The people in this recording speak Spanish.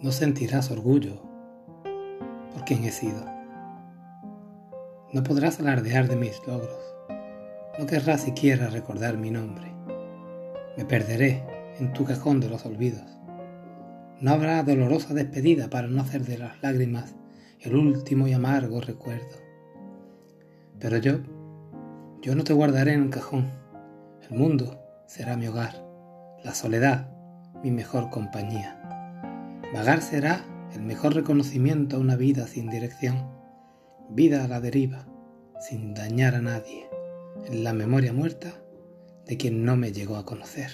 no sentirás orgullo por quien he sido. No podrás alardear de mis logros, no querrás siquiera recordar mi nombre. Me perderé en tu cajón de los olvidos. No habrá dolorosa despedida para no hacer de las lágrimas el último y amargo recuerdo. Pero yo, yo no te guardaré en un cajón. El mundo será mi hogar, la soledad mi mejor compañía. Vagar será el mejor reconocimiento a una vida sin dirección, vida a la deriva, sin dañar a nadie, en la memoria muerta de quien no me llegó a conocer.